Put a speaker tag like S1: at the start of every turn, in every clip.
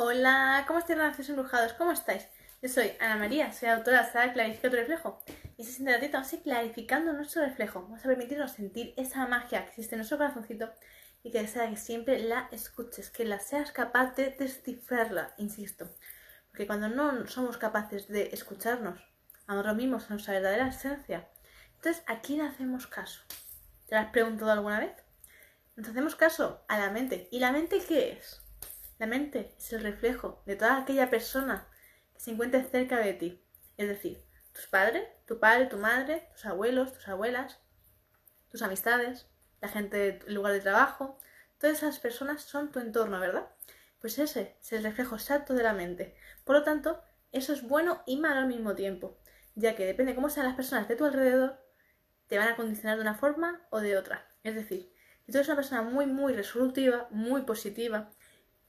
S1: Hola, ¿cómo estáis, relaciones embrujados? ¿Cómo estáis? Yo soy Ana María, soy autora de Clarifica tu reflejo. Y si se ratito, vamos a ir clarificando nuestro reflejo. Vamos a permitirnos sentir esa magia que existe en nuestro corazoncito y que desea que siempre la escuches, que la seas capaz de descifrarla, insisto. Porque cuando no somos capaces de escucharnos a nosotros mismos, a nuestra verdadera esencia, entonces ¿a quién hacemos caso? ¿Te lo has preguntado alguna vez? Nos hacemos caso a la mente. ¿Y la mente qué es? La mente es el reflejo de toda aquella persona que se encuentre cerca de ti. Es decir, tus padres, tu padre, tu madre, tus abuelos, tus abuelas, tus amistades, la gente del lugar de trabajo. Todas esas personas son tu entorno, ¿verdad? Pues ese es el reflejo exacto de la mente. Por lo tanto, eso es bueno y malo al mismo tiempo, ya que depende de cómo sean las personas de tu alrededor, te van a condicionar de una forma o de otra. Es decir, si tú eres una persona muy, muy resolutiva, muy positiva,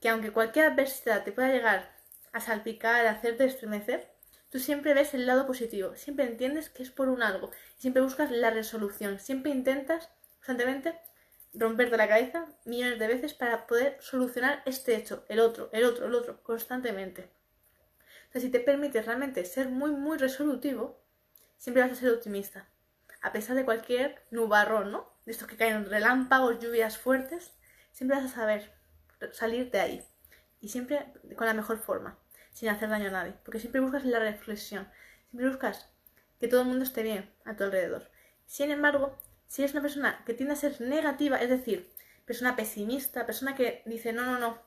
S1: que aunque cualquier adversidad te pueda llegar a salpicar, a hacerte estremecer, tú siempre ves el lado positivo, siempre entiendes que es por un algo, siempre buscas la resolución, siempre intentas constantemente romperte la cabeza millones de veces para poder solucionar este hecho, el otro, el otro, el otro, constantemente. Entonces, si te permites realmente ser muy, muy resolutivo, siempre vas a ser optimista. A pesar de cualquier nubarrón, ¿no? De estos que caen relámpagos, lluvias fuertes, siempre vas a saber salir de ahí. Y siempre con la mejor forma, sin hacer daño a nadie. Porque siempre buscas la reflexión, siempre buscas que todo el mundo esté bien a tu alrededor. Sin embargo, si eres una persona que tiende a ser negativa, es decir, persona pesimista, persona que dice, no, no, no,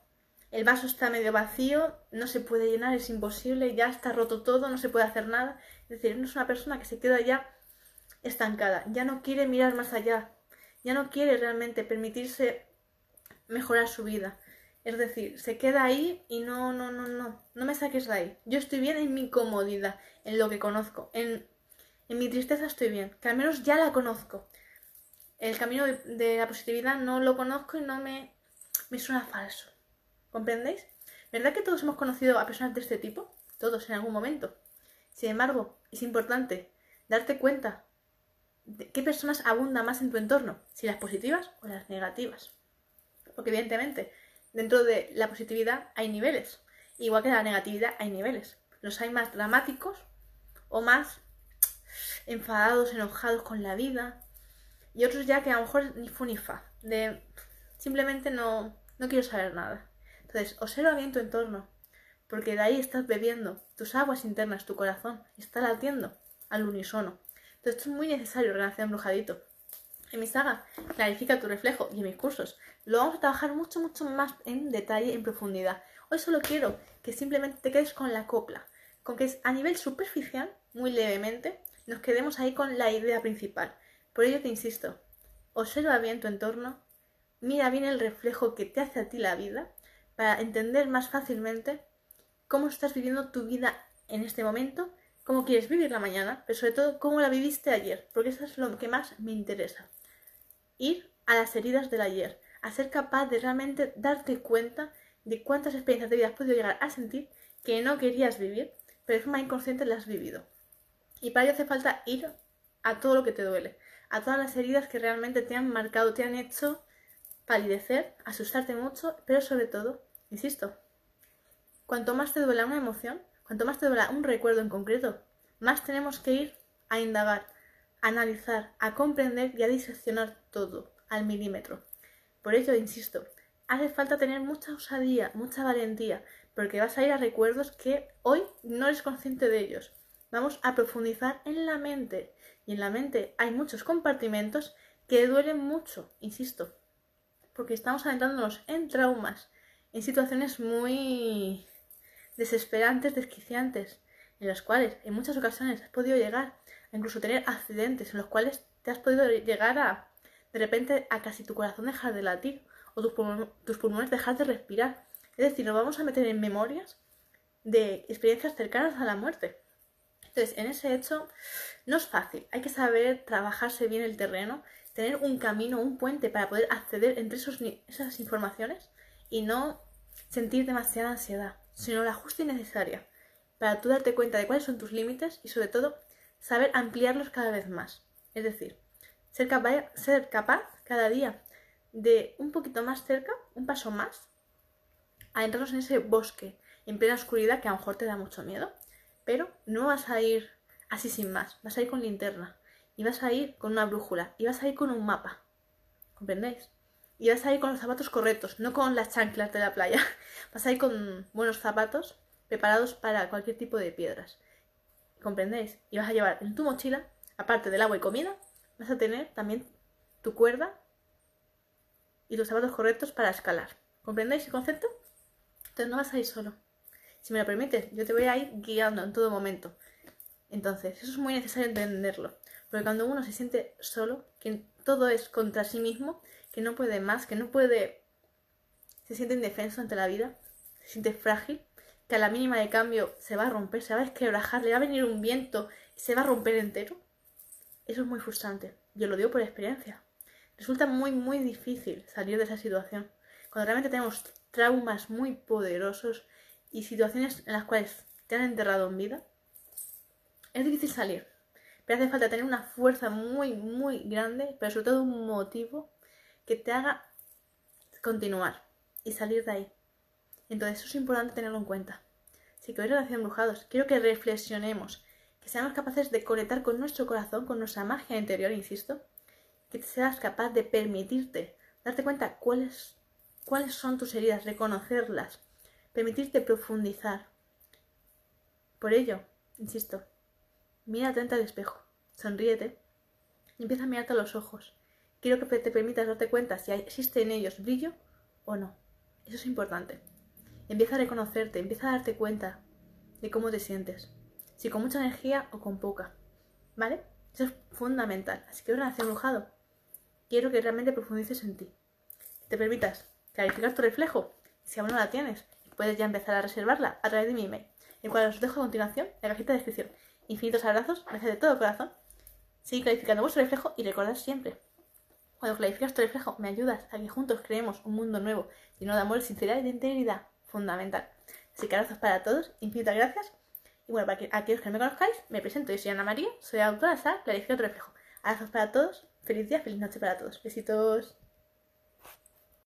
S1: el vaso está medio vacío, no se puede llenar, es imposible, ya está roto todo, no se puede hacer nada. Es decir, no es una persona que se queda ya estancada, ya no quiere mirar más allá, ya no quiere realmente permitirse mejorar su vida. Es decir, se queda ahí y no, no, no, no, no me saques de ahí. Yo estoy bien en mi comodidad, en lo que conozco, en, en mi tristeza estoy bien, que al menos ya la conozco. El camino de, la positividad no lo conozco y no me, me suena falso. ¿Comprendéis? ¿Verdad que todos hemos conocido a personas de este tipo? Todos en algún momento. Sin embargo, es importante darte cuenta de qué personas abundan más en tu entorno, si las positivas o las negativas. Porque evidentemente dentro de la positividad hay niveles. Igual que la negatividad hay niveles. Los hay más dramáticos o más enfadados, enojados con la vida. Y otros ya que a lo mejor ni fu ni fa. De simplemente no, no quiero saber nada. Entonces, observa bien tu entorno. Porque de ahí estás bebiendo. Tus aguas internas, tu corazón, está latiendo al unísono. Entonces, esto es muy necesario, relación brujadito. En mi saga, clarifica tu reflejo y en mis cursos lo vamos a trabajar mucho, mucho más en detalle, en profundidad. Hoy solo quiero que simplemente te quedes con la copla, con que a nivel superficial, muy levemente, nos quedemos ahí con la idea principal. Por ello te insisto, observa bien tu entorno, mira bien el reflejo que te hace a ti la vida, para entender más fácilmente cómo estás viviendo tu vida en este momento, cómo quieres vivir la mañana, pero sobre todo cómo la viviste ayer, porque eso es lo que más me interesa. Ir a las heridas del ayer, a ser capaz de realmente darte cuenta de cuántas experiencias de vida has podido llegar a sentir que no querías vivir, pero de forma inconsciente las has vivido. Y para ello hace falta ir a todo lo que te duele, a todas las heridas que realmente te han marcado, te han hecho palidecer, asustarte mucho, pero sobre todo, insisto, cuanto más te duela una emoción, cuanto más te duela un recuerdo en concreto, más tenemos que ir a indagar, analizar, a comprender y a diseccionar todo al milímetro. Por ello, insisto, hace falta tener mucha osadía, mucha valentía, porque vas a ir a recuerdos que hoy no eres consciente de ellos. Vamos a profundizar en la mente. Y en la mente hay muchos compartimentos que duelen mucho, insisto, porque estamos adentrándonos en traumas, en situaciones muy desesperantes, desquiciantes, en las cuales en muchas ocasiones has podido llegar incluso tener accidentes en los cuales te has podido llegar a de repente a casi tu corazón dejar de latir o tus, pulmones dejar de respirar. Es decir, nos vamos a meter en memorias de experiencias cercanas a la muerte. Entonces, en ese hecho no es fácil. Hay que saber trabajarse bien el terreno, tener un camino, un puente para poder acceder entre esas informaciones y no sentir demasiada ansiedad, sino la justa y necesaria para tú darte cuenta de cuáles son tus límites y sobre todo saber ampliarlos cada vez más. Es decir, ser capaz, ser capaz cada día de un poquito más cerca, un paso más, adentrarnos en ese bosque en plena oscuridad que a lo mejor te da mucho miedo. Pero no vas a ir así sin más, vas a ir con linterna y vas a ir con una brújula y vas a ir con un mapa. ¿Comprendéis? Y vas a ir con los zapatos correctos, no con las chanclas de la playa. Vas a ir con buenos zapatos preparados para cualquier tipo de piedras. ¿Comprendéis? Y vas a llevar en tu mochila, aparte del agua y comida, vas a tener también tu cuerda y los zapatos correctos para escalar. ¿Comprendéis el concepto? Entonces no vas a ir solo. Si me lo permites, yo te voy a ir guiando en todo momento. Entonces, eso es muy necesario entenderlo. Porque cuando uno se siente solo, que todo es contra sí mismo, que no puede más, que no puede... se siente indefenso ante la vida, se siente frágil, que a la mínima de cambio se va a romper, se va a desquebrajar, le va a venir un viento y se va a romper entero. Eso es muy frustrante. Yo lo digo por experiencia. Resulta muy, muy difícil salir de esa situación. Cuando realmente tenemos traumas muy poderosos y situaciones en las cuales te han enterrado en vida, es difícil salir. Pero hace falta tener una fuerza muy, muy grande, pero sobre todo un motivo que te haga continuar y salir de ahí. Entonces eso es importante tenerlo en cuenta. Si queréis relación embrujados, quiero que reflexionemos, que seamos capaces de conectar con nuestro corazón, con nuestra magia interior, insisto, que seas capaz de permitirte darte cuenta cuáles, cuáles son tus heridas, reconocerlas, permitirte profundizar. Por ello, insisto, mira atenta al espejo, sonríete y empieza a mirarte a los ojos. Quiero que te permitas darte cuenta si existe en ellos brillo o no. Eso es importante. Empieza a reconocerte, empieza a darte cuenta de cómo te sientes. Si con mucha energía o con poca. ¿Vale? Eso es fundamental. Así que ahora hacia embrujado. Quiero que realmente profundices en ti. Te permitas clarificar tu reflejo. Si aún no la tienes, puedes ya empezar a reservarla a través de mi email, el cual os dejo a continuación en la cajita de descripción. Infinitos abrazos, gracias de todo corazón. Sigue clarificando vuestro reflejo y recordad siempre, cuando clarificas tu reflejo, me ayudas a que juntos creemos un mundo nuevo, lleno de amor, sinceridad y de integridad fundamental. Así que abrazos para todos, infinitas gracias. Y bueno, para aquellos que no me conozcáis, me presento, yo soy Ana María, soy autora de Clarifica tu reflejo. Abrazos para todos, feliz día, feliz noche para todos. Besitos.